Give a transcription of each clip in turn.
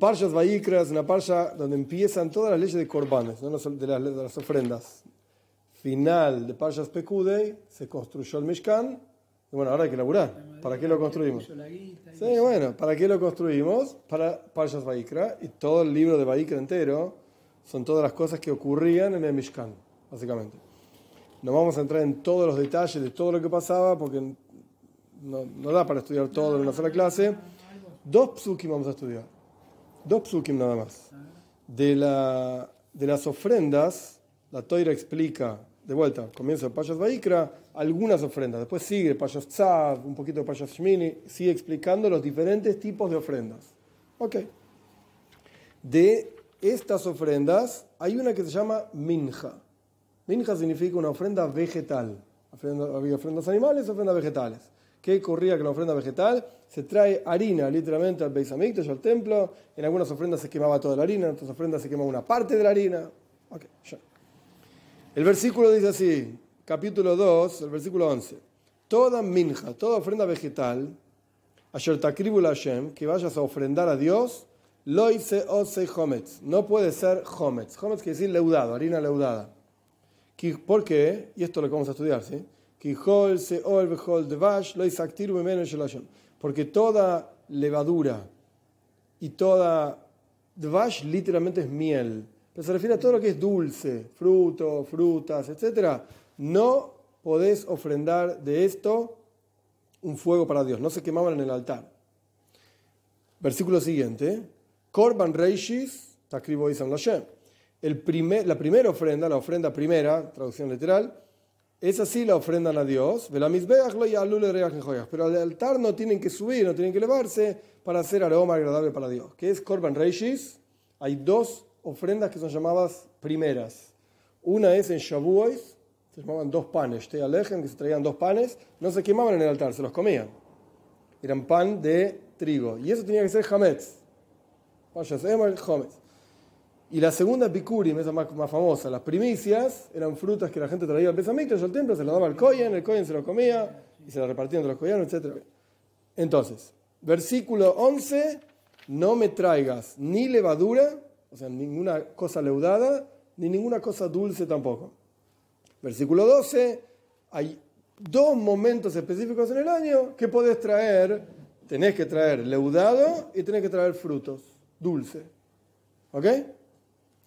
Parshas Vayikra es una parsha donde empiezan todas las leyes de Corbanes, ¿no? de, las, de las ofrendas. Final de Parshas Pekudei, se construyó el Mishkan. Y bueno, ahora hay que laburar. ¿Para qué lo construimos? Sí, bueno, ¿para qué lo construimos? Para Parshas Vayikra. Y todo el libro de Vayikra entero son todas las cosas que ocurrían en el Mishkan, básicamente. No vamos a entrar en todos los detalles de todo lo que pasaba porque no, no da para estudiar todo en una sola clase. Dos psukim vamos a estudiar. Dos psukim nada más. De, la, de las ofrendas, la Toira explica, de vuelta, comienzo de Payas Vaikra, algunas ofrendas. Después sigue Payas Tzav, un poquito de Payas Shmini, sigue explicando los diferentes tipos de ofrendas. Ok. De estas ofrendas, hay una que se llama Minja. Minja significa una ofrenda vegetal. había ofrendas animales, ofrendas vegetales. ¿Qué ocurría con la ofrenda vegetal? Se trae harina literalmente al Beis Hamikdash, al templo. En algunas ofrendas se quemaba toda la harina, en otras ofrendas se quemaba una parte de la harina. Okay, ya. El versículo dice así, capítulo 2, el versículo 11. Toda minja, toda ofrenda vegetal, Asher takribul Hashem, que vayas a ofrendar a Dios, loise ose hometz. No puede ser hometz. Hometz quiere decir leudado, harina leudada. ¿Por qué? Y esto lo que vamos a estudiar, ¿sí? Porque toda levadura y toda dvash literalmente es miel. Pero se refiere a todo lo que es dulce, fruto, frutas, etc. No podés ofrendar de esto un fuego para Dios. No se quemaban en el altar. Versículo siguiente. Korban Reishis, el primer, la primera ofrenda, la ofrenda primera, traducción literal, es así la ofrendan a Dios, pero al altar no tienen que subir, no tienen que elevarse para hacer aroma agradable para Dios. ¿Qué es Korban Reishis? Hay dos ofrendas que son llamadas primeras. Una es en Shavuos, se llamaban dos panes, te alejen, que se traían dos panes, no se quemaban en el altar, se los comían. Eran pan de trigo. Y eso tenía que ser Hametz. Vaya, se llama Hametz. Y la segunda Bikurim, esa más, famosa, las primicias, eran frutas que la gente traía al Besamikdash, al templo, se las daba al Koyen, el Koyen se lo comía y se las repartían entre los Koyanos, etc. Entonces, versículo 11, no me traigas ni levadura, o sea, ninguna cosa leudada, ni ninguna cosa dulce tampoco. Versículo 12, hay dos momentos específicos en el año que podés traer, tenés que traer leudado y tenés que traer frutos, dulce. ¿Ok?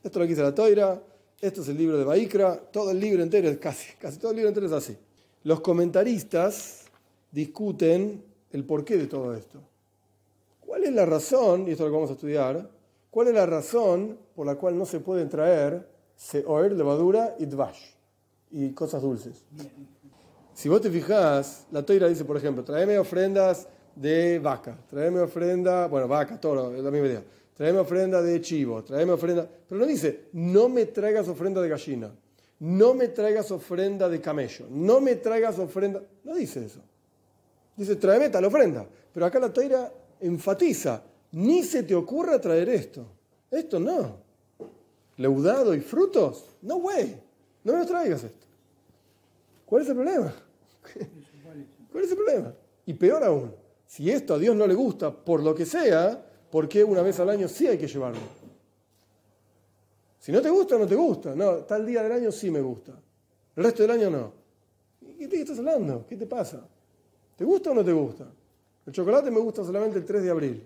Esto lo que dice la Toira, esto es el libro de Baikra, todo el libro entero es casi, casi todo el libro entero es así. Los comentaristas discuten el porqué de todo esto. ¿Cuál es la razón, y esto es lo que vamos a estudiar, cuál es la razón por la cual no se pueden traer seor, levadura y dvash, y cosas dulces? Si vos te fijas, la toira dice, por ejemplo, tráeme ofrendas de vaca, tráeme ofrenda, bueno, vaca, toro, es la misma idea tráeme ofrenda de chivo, tráeme ofrenda. Pero no dice, no me traigas ofrenda de gallina, no me traigas ofrenda de camello, no me traigas ofrenda. No dice eso. Dice, tráeme tal ofrenda. Pero acá la toira enfatiza, ni se te ocurra traer esto. Esto no. Leudado y frutos, no güey, no me traigas esto. ¿Cuál es el problema? ¿Cuál es el problema? Y peor aún, si esto a Dios no le gusta, por lo que sea, ¿por qué una vez al año sí hay que llevarlo? Si no te gusta, no te gusta. No, tal día del año sí me gusta. El resto del año no. ¿Qué te estás hablando? ¿Qué te pasa? ¿Te gusta o no te gusta? El chocolate me gusta solamente el 3 de abril.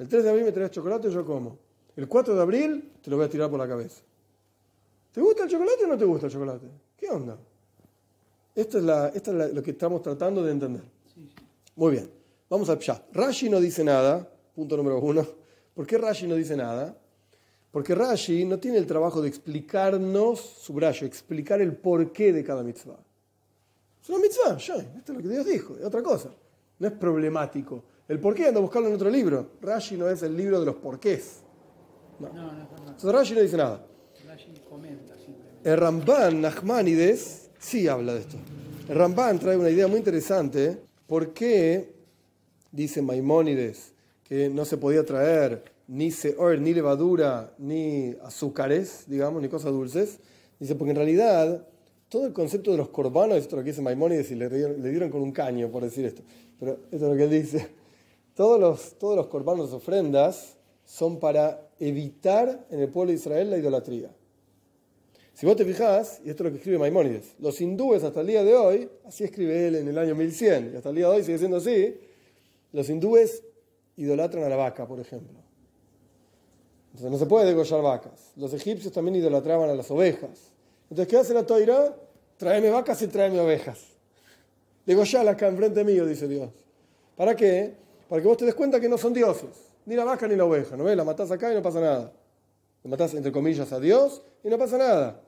El 3 de abril me traes chocolate y yo como. El 4 de abril te lo voy a tirar por la cabeza. ¿Te gusta el chocolate o no te gusta el chocolate? ¿Qué onda? Esto es, la, esto es lo que estamos tratando de entender. Muy bien. Vamos a ya. Rashi no dice nada Punto número uno. ¿Por qué Rashi no dice nada? Porque Rashi no tiene el trabajo de explicarnos, subrayo, explicar el porqué de cada mitzvah. Es una mitzvah, ya, esto es lo que Dios dijo, es otra cosa. No es problemático. El porqué anda a buscarlo en otro libro. Rashi no es el libro de los porqués. No. no, no, Entonces Rashi no dice nada. Rashi comenta simplemente. El Ramban Nachmanides sí habla de esto. El Ramban trae una idea muy interesante. ¿Por qué, dice Maimónides, que no se podía traer ni seor, ni levadura, ni azúcares, digamos, ni cosas dulces. Dice, porque en realidad todo el concepto de los corbanos, esto es lo que dice Maimónides y le dieron, con un caño por decir esto, pero esto es lo que él dice, todos los, todos los corbanos, ofrendas, son para evitar en el pueblo de Israel la idolatría. Si vos te fijás, y esto es lo que escribe Maimónides, los hindúes hasta el día de hoy, así escribe él en el año 1100, y hasta el día de hoy sigue siendo así, los hindúes idolatran a la vaca, por ejemplo. Entonces no se puede degollar vacas. Los egipcios también idolatraban a las ovejas. Entonces, ¿qué hace la toira? Tráeme vacas y tráeme ovejas. Degollala acá enfrente mío, dice Dios. ¿Para qué? Para que vos te des cuenta que no son dioses. Ni la vaca ni la oveja. ¿No ves? La matás acá y no pasa nada. La matás, entre comillas, a Dios y no pasa nada.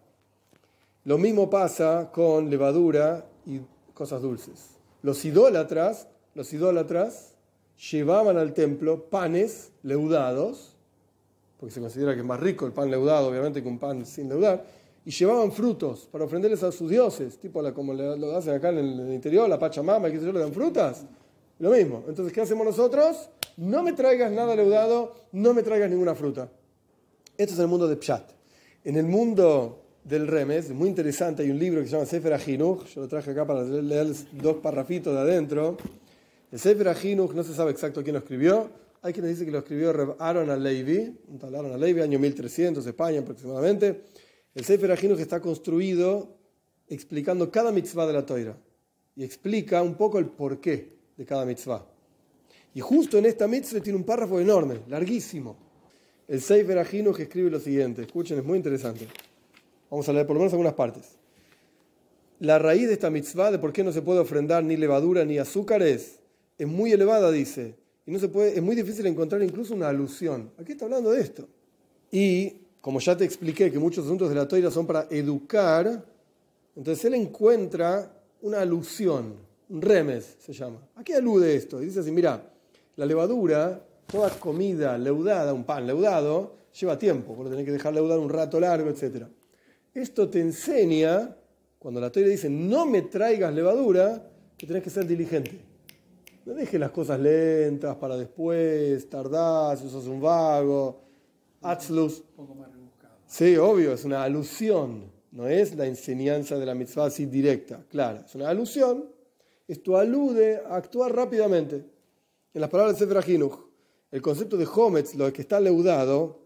Lo mismo pasa con levadura y cosas dulces. Los idólatras, los idólatras llevaban al templo panes leudados, porque se considera que es más rico el pan leudado, obviamente, que un pan sin leudar, y llevaban frutos para ofrenderles a sus dioses, tipo la, como lo hacen acá en el, interior, la Pachamama, que se le dan frutas. Lo mismo. Entonces, ¿qué hacemos nosotros? No me traigas nada leudado, no me traigas ninguna fruta. Esto es el mundo de Pshat. En el mundo del Remes, muy interesante, hay un libro que se llama Sefer Ajinuch, yo lo traje acá para leer dos parrafitos de adentro. El Sefer Ajinuch no se sabe exacto quién lo escribió, hay quien dice que lo escribió Aaron Alevi, un tal Aaron Alevi, año 1300, España aproximadamente. El Sefer Ajinuch está construido explicando cada mitzvah de la toira y explica un poco el porqué de cada mitzvah. Y justo en esta mitzvah tiene un párrafo enorme, larguísimo. El Sefer Ajinuch escribe lo siguiente, escuchen, es muy interesante. Vamos a leer por lo menos algunas partes. La raíz de esta mitzvah de por qué no se puede ofrendar ni levadura ni azúcares es muy elevada, dice. Y no se puede, es muy difícil encontrar incluso una alusión. Aquí está hablando de esto. Y como ya te expliqué que muchos asuntos de la toira son para educar, entonces él encuentra una alusión, un remes se llama. ¿A qué alude esto? Y dice así, mira, la levadura, toda comida leudada, un pan leudado, lleva tiempo, porque tenés que dejar leudar un rato largo, etcétera. Esto te enseña, cuando la Torah dice no me traigas levadura, que tenés que ser diligente. No dejes las cosas lentas para después, tardás, usas un vago, atzlus. Sí, obvio, es una alusión, no es la enseñanza de la mitzvah así directa, clara. Es una alusión. Esto alude a actuar rápidamente. En las palabras de Sefer el concepto de Hometz, lo que está leudado,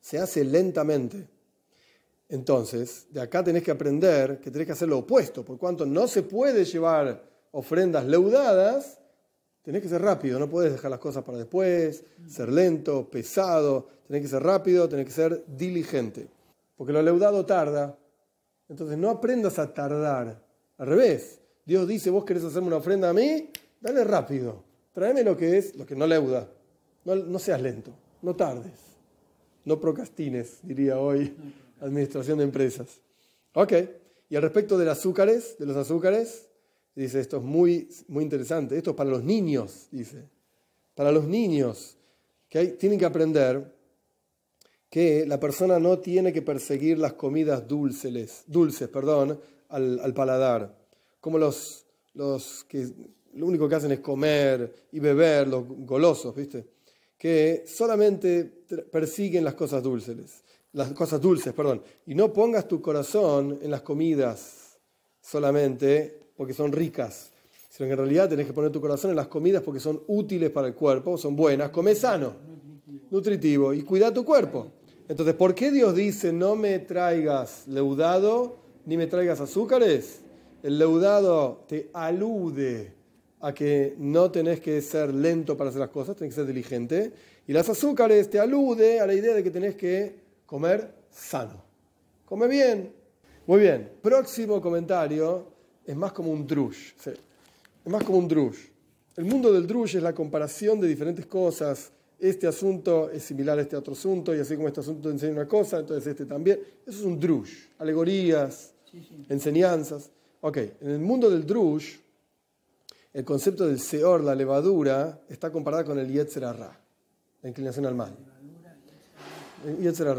se hace lentamente. Entonces, de acá tenés que aprender que tenés que hacer lo opuesto, por cuanto no se puede llevar ofrendas leudadas, tenés que ser rápido, no puedes dejar las cosas para después, ser lento, pesado, tenés que ser rápido, tenés que ser diligente, porque lo leudado tarda. Entonces, no aprendas a tardar, al revés. Dios dice, vos querés hacerme una ofrenda a mí, dale rápido, tráeme lo que es, lo que no leuda, no, no seas lento, no tardes, no procrastines, diría hoy administración de empresas. Ok, y al respecto de los azúcares, de los azúcares, dice, esto es muy, muy interesante, esto es para los niños, dice, para los niños, que tienen que aprender que la persona no tiene que perseguir las comidas dulces, dulces perdón, al, al paladar, como los, los que lo único que hacen es comer y beber, los golosos, ¿viste? Que solamente persiguen las cosas dulces las cosas dulces, perdón, y no pongas tu corazón en las comidas solamente porque son ricas, sino que en realidad tenés que poner tu corazón en las comidas porque son útiles para el cuerpo, son buenas, come sano, nutritivo y cuida tu cuerpo. Entonces, ¿por qué Dios dice no me traigas leudado ni me traigas azúcares? El leudado te alude a que no tenés que ser lento para hacer las cosas, tenés que ser diligente. Y las azúcares te alude a la idea de que tenés que comer sano. Come bien. Muy bien. Próximo comentario es más como un drush. Es más como un drush. El mundo del drush es la comparación de diferentes cosas. Este asunto es similar a este otro asunto, y así como este asunto enseña una cosa, entonces este también. Eso es un drush. Alegorías, enseñanzas. Ok, en el mundo del drush, el concepto del seor, la levadura, está comparada con el yetzer la inclinación al mal. Yetzer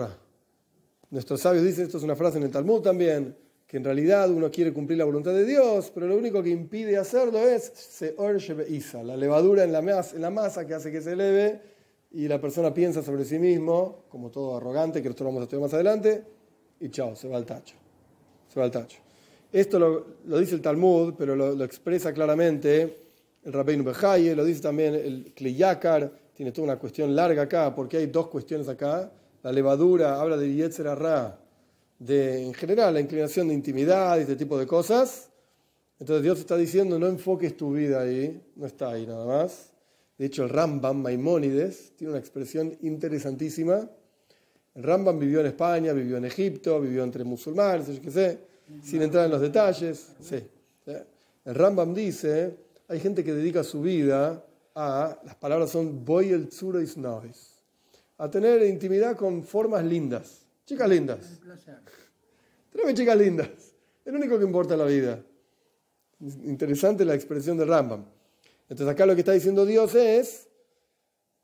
Nuestros sabios dicen, esto es una frase en el Talmud también, que en realidad uno quiere cumplir la voluntad de Dios, pero lo único que impide hacerlo es Seor Isa, la levadura en la, masa, que hace que se eleve y la persona piensa sobre sí mismo, como todo arrogante, que nosotros vamos a estudiar más adelante, y chao, se va al tacho. Se va al tacho. Esto lo, dice el Talmud, pero lo, expresa claramente el Rabbeinu Bejaye, lo dice también el Kleyakar, tiene toda una cuestión larga acá, porque hay dos cuestiones acá. La levadura habla de Yetzer Ra, de en general la inclinación de intimidad y este tipo de cosas. Entonces Dios está diciendo, no enfoques tu vida ahí, no está ahí nada más. De hecho, el Rambam Maimónides tiene una expresión interesantísima. El Rambam vivió en España, vivió en Egipto, vivió entre musulmanes, yo qué sé, sin entrar en los detalles. Sí. El Rambam dice, hay gente que dedica su vida a, las palabras son boy el is noise, a tener intimidad con formas lindas, chicas lindas. Tráeme chicas lindas, es lo único que importa en la vida. Interesante la expresión del Rambam. Entonces acá lo que está diciendo Dios es,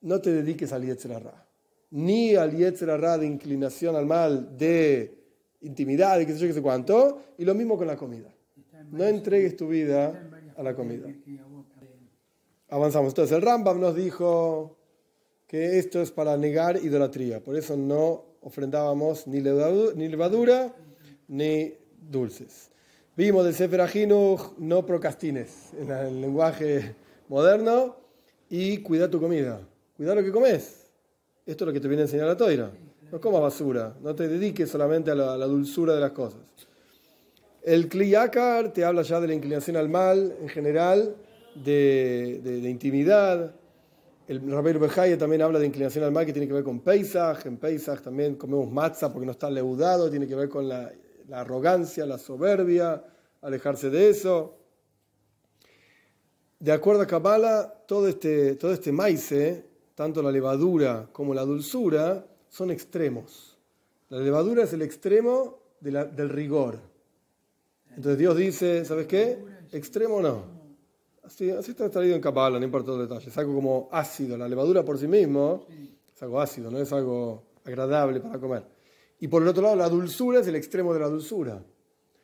no te dediques al Yetzirah, ni al Yetzirah de inclinación al mal, de intimidad y qué sé yo, qué sé cuánto, y lo mismo con la comida. No entregues tu vida a la comida. Avanzamos. Entonces el Rambam nos dijo que esto es para negar idolatría, por eso no ofrendábamos ni levadura ni dulces. Vimos del Sefer Ajinuch, no procrastines en el lenguaje moderno y cuida tu comida. Cuida lo que comes. Esto es lo que te viene a enseñar la toira. No comas basura, no te dediques solamente a la, dulzura de las cosas. El Kliyakar te habla ya de la inclinación al mal en general, de, de, intimidad. El Rabbeinu Bejaye también habla de inclinación al mal que tiene que ver con Pesach. En Pesach también comemos matzah porque no está leudado, tiene que ver con la, la arrogancia, la soberbia, alejarse de eso. De acuerdo a Kabbalah, todo este, todo este maíz, tanto la levadura como la dulzura, son extremos. La levadura es el extremo del rigor. Entonces Dios dice, ¿sabes qué? Extremo no. Así, así está traído en Kabbalah, no importa los detalles. Es algo como ácido. La levadura por sí mismo es algo ácido, no es algo agradable para comer. Y por el otro lado, la dulzura es el extremo de la dulzura.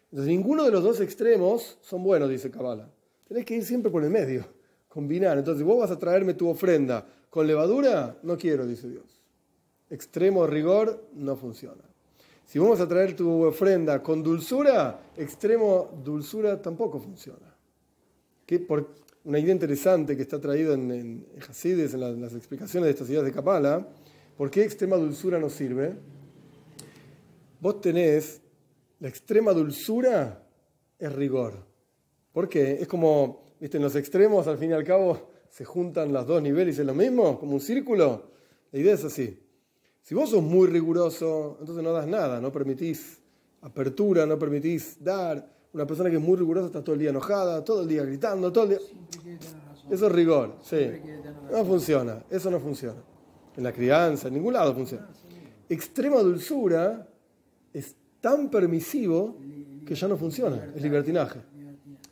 Entonces, ninguno de los dos extremos son buenos, dice Kabbalah. Tenés que ir siempre por el medio, combinar. Entonces, vos vas a traerme tu ofrenda con levadura, no quiero, dice Dios. Extremo rigor no funciona. Si vamos a traer tu ofrenda con dulzura, extremo dulzura tampoco funciona. Por una idea interesante que está traído en, en, en, las, explicaciones de estas ideas de Kabbalah, ¿por qué extrema dulzura no sirve? vos tenés la extrema dulzura es rigor. ¿Por qué? Es como, viste, en los extremos al fin y al cabo se juntan los dos niveles y es lo mismo, como un círculo. La idea es así. Si vos sos muy riguroso, entonces no das nada, no permitís apertura, no permitís dar. Una persona que es muy rigurosa está todo el día enojada, todo el día gritando, todo el día... Eso es rigor, sí. No funciona, eso no funciona. En la crianza, en ningún lado funciona. Extrema dulzura es tan permisivo que ya no funciona, es libertinaje.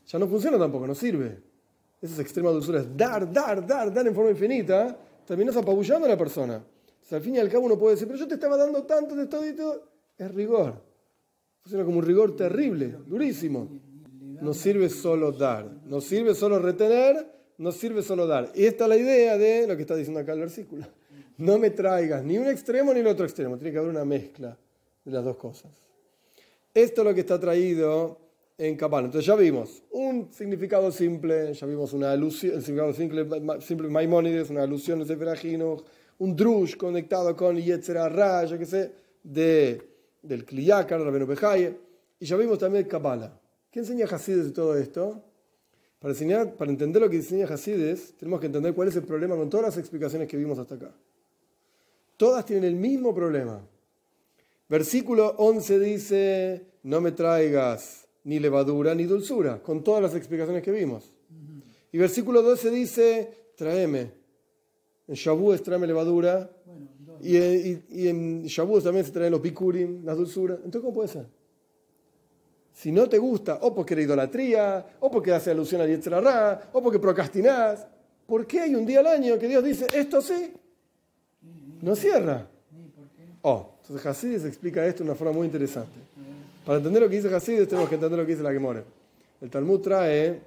Ya no funciona tampoco, no sirve. Esa es extrema dulzura, es dar, dar, dar, dar en forma infinita, terminas apabullando a la persona. al fin y al cabo uno puede decir, pero yo te estaba dando tanto de todo y todo. Es rigor. Funciona como un rigor terrible, durísimo. No sirve solo dar, no sirve solo retener, no sirve solo dar. Y esta es la idea de lo que está diciendo acá el versículo. No me traigas ni un extremo ni el otro extremo, tiene que haber una mezcla de las dos cosas. Esto es lo que está traído en Kabbalah. Entonces ya vimos un significado simple, ya vimos una alusión, el significado simple, simple Maimónides, una alusión de Sefer un drush conectado con Yetzera Ra, yo qué sé, de, del Kliyakar, Rabenu Bejaye, y ya vimos también Kabbalah. ¿Qué enseña Hasides de todo esto? Para entender lo que enseña Hasides, tenemos que entender cuál es el problema con todas las explicaciones que vimos hasta acá. Todas tienen el mismo problema. Versículo 11 dice, no me traigas ni levadura ni dulzura, con todas las explicaciones que vimos. Y versículo 12 dice, tráeme. En Shavuos tráeme levadura. y, en Shavuos también se traen los bikurim, las dulzuras. Entonces, ¿cómo puede ser? Si no te gusta, o porque era idolatría, o porque hace alusión a Yetzirah, o porque procrastinás, ¿por qué hay un día al año que Dios dice, esto sí? No cierra. Oh, entonces Hasidis explica esto de una forma muy interesante. Para entender lo que dice Hasidis tenemos que entender lo que dice la Gemora. El Talmud trae,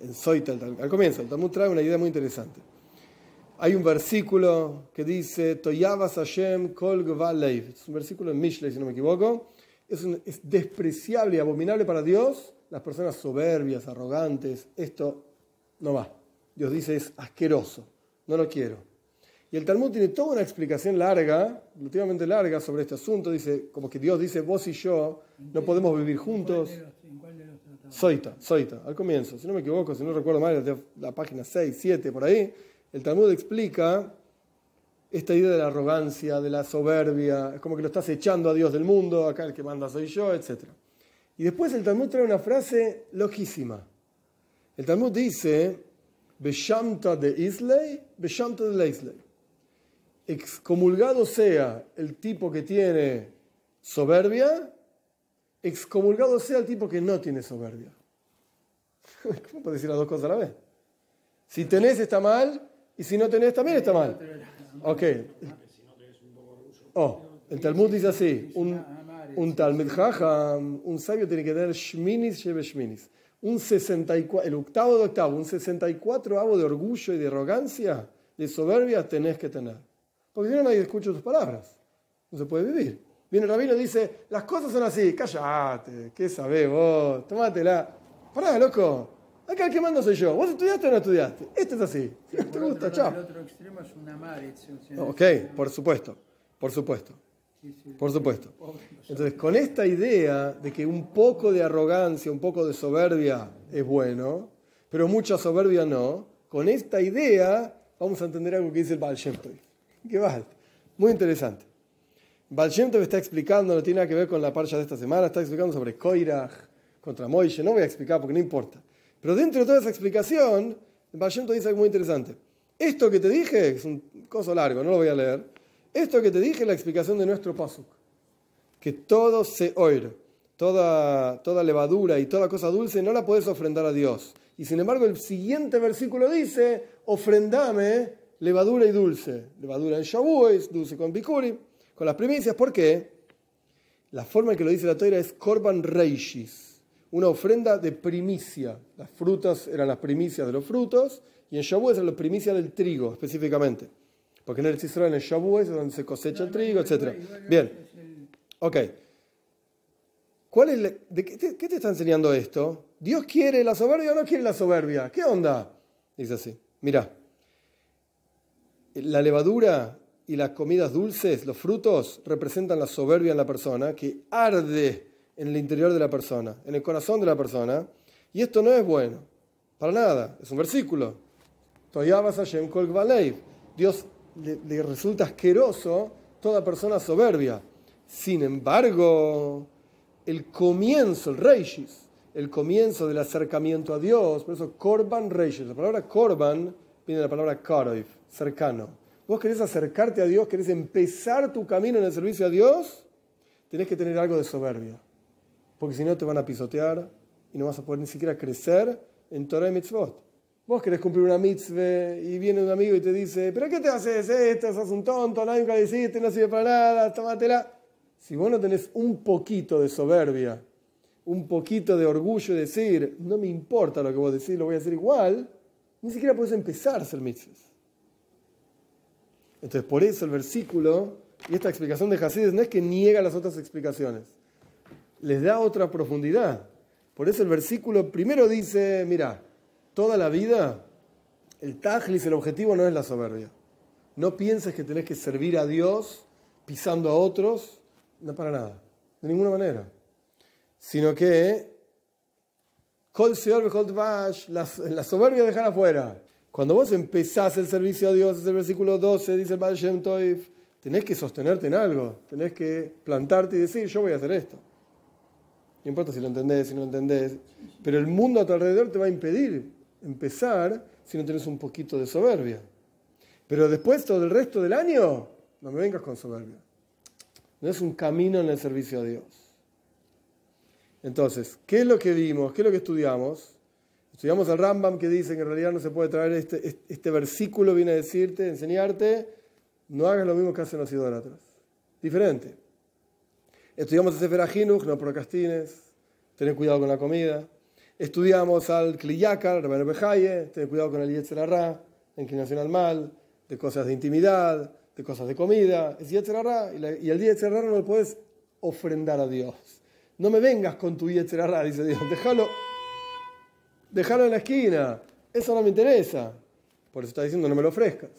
en Soita, al comienzo, el Talmud trae una idea muy interesante. Hay un versículo que dice, Toyavas Hashem kol leiv. Es un versículo en Mishlei, si no me equivoco. Es, es despreciable y abominable para Dios las personas soberbias, arrogantes. Esto no va. Dios dice, es asqueroso. No lo quiero. Y el Talmud tiene toda una explicación larga, relativamente larga, sobre este asunto. Dice, como que Dios dice, vos y yo no podemos vivir juntos. Soita, Soita, al comienzo, si no me equivoco, si no recuerdo mal, la página 6, 7, por ahí, el Talmud explica esta idea de la arrogancia, de la soberbia, es como que lo estás echando a Dios del mundo, acá el que manda soy yo, etc. Y después el Talmud trae una frase loquísima. El Talmud dice, Beshamta de Islay, Beshamta de Leisley. Excomulgado sea el tipo que tiene soberbia, excomulgado sea el tipo que no tiene soberbia. ¿Cómo puedes decir las dos cosas a la vez? Si tenés está mal y si no tenés también está mal. Ok. Oh, el Talmud dice así, un, un Talmud Jajam, un sabio tiene que tener Shminis Shebe Shminis. Un 64, el octavo de octavo, un 64 avo de orgullo y de arrogancia, de soberbia tenés que tener. Porque si no nadie escucha tus palabras. No se puede vivir. Viene el rabino y dice, las cosas son así, cállate, ¿qué sabés vos? Tomátela. Pará, loco. Acá el que mando soy yo. ¿Vos estudiaste o no estudiaste? Este es así. ¿Te gusta? Chao. El otro extremo es una. Ok, por supuesto. Por supuesto. Por supuesto. Entonces, con esta idea de que un poco de arrogancia, un poco de soberbia es bueno, pero mucha soberbia no, con esta idea vamos a entender algo que dice el Baal Shem Tov. ¿Qué va? Muy interesante. Baal está explicando, no tiene nada que ver con la parcha de esta semana, está explicando sobre Koirach contra Moishe, no voy a explicar porque no importa. Pero dentro de toda esa explicación, Baal dice algo muy interesante. Esto que te dije, es un coso largo, no lo voy a leer, esto que te dije es la explicación de nuestro pasuk. Que todo se oir, toda, toda levadura y toda cosa dulce no la puedes ofrendar a Dios. Y sin embargo el siguiente versículo dice, ofrendame levadura y dulce. Levadura en Shavuos, dulce con Bikurim con las primicias. ¿Por qué? La forma en que lo dice la toira es Korban Reishis, una ofrenda de primicia. Las frutas eran las primicias de los frutos y en Shavuot eran las primicias del trigo específicamente. Porque en el Israel, en el Shavuot es donde se cosecha el trigo, etc. Bien. Ok. ¿Cuál es de qué, te, qué te está enseñando esto? ¿Dios quiere la soberbia o no quiere la soberbia? ¿Qué onda? Dice así. Mira, la levadura y las comidas dulces, los frutos, representan la soberbia en la persona que arde en el interior de la persona, en el corazón de la persona. Y esto no es bueno, para nada, es un versículo. Dios le, resulta asqueroso toda persona soberbia. Sin embargo, el comienzo, el reishis, el comienzo del acercamiento a Dios, por eso korban reishis, la palabra korban viene de la palabra karoif, cercano vos querés acercarte a Dios, querés empezar tu camino en el servicio a Dios, tenés que tener algo de soberbia. Porque si no te van a pisotear y no vas a poder ni siquiera crecer en Torah y Mitzvot. Vos querés cumplir una mitzvah y viene un amigo y te dice, ¿pero qué te haces esto? Sos un tonto, nadie nunca hiciste, no sirve para nada, tómatela. Si vos no tenés un poquito de soberbia, un poquito de orgullo y decir, no me importa lo que vos decís, lo voy a hacer igual, ni siquiera puedes empezar a hacer mitzvahs. Entonces, por eso el versículo y esta explicación de Hasidus no es que niega las otras explicaciones, les da otra profundidad. Por eso el versículo primero dice, mira, toda la vida, el tajlis, el objetivo no es la soberbia. No pienses que tenés que servir a Dios pisando a otros, no para nada, de ninguna manera. Sino que, la, soberbia dejar afuera. Cuando vos empezás el servicio a Dios, es el versículo 12, dice el Baal Shem tenés que sostenerte en algo, tenés que plantarte y decir, yo voy a hacer esto. No importa si lo entendés, si no lo entendés, pero el mundo a tu alrededor te va a impedir empezar si no tenés un poquito de soberbia. Pero después, todo el resto del año, no me vengas con soberbia. No es un camino en el servicio a Dios. Entonces, ¿qué es lo que vimos? ¿Qué es lo que estudiamos? Estudiamos al Rambam que dice que en realidad no se puede traer este, este, versículo, viene a decirte, enseñarte, no hagas lo mismo que hacen los idólatras. Diferente. Estudiamos el Sefer Ajinuch, no procrastines, ten cuidado con la comida. Estudiamos al Kliyakar, Rabban Bejaye, ten cuidado con el Yetzer Arra, la inclinación al mal, de cosas de intimidad, de cosas de comida. Es Yetzer Arra, y, y el Yetzer Arra no lo puedes ofrendar a Dios. No me vengas con tu Yetzer Arra, dice Dios, déjalo dejarlo en la esquina, eso no me interesa. Por eso está diciendo, no me lo ofrezcas.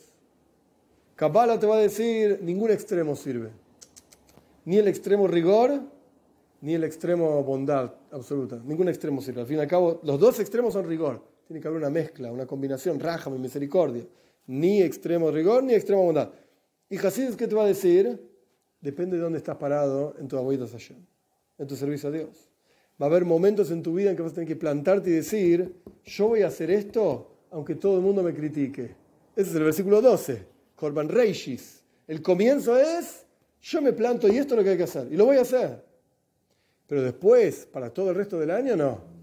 Kabbalah te va a decir, ningún extremo sirve. Ni el extremo rigor, ni el extremo bondad absoluta. Ningún extremo sirve. Al fin y al cabo, los dos extremos son rigor. Tiene que haber una mezcla, una combinación, rájame, misericordia. Ni extremo rigor, ni extremo bondad. Y Hasidus, ¿qué te va a decir? Depende de dónde estás parado en tu abuelo allá, en tu servicio a Dios. Va a haber momentos en tu vida en que vas a tener que plantarte y decir, yo voy a hacer esto aunque todo el mundo me critique. Ese es el versículo 12. Corban Reishis. El comienzo es, yo me planto y esto es lo que hay que hacer. Y lo voy a hacer. Pero después, para todo el resto del año, no.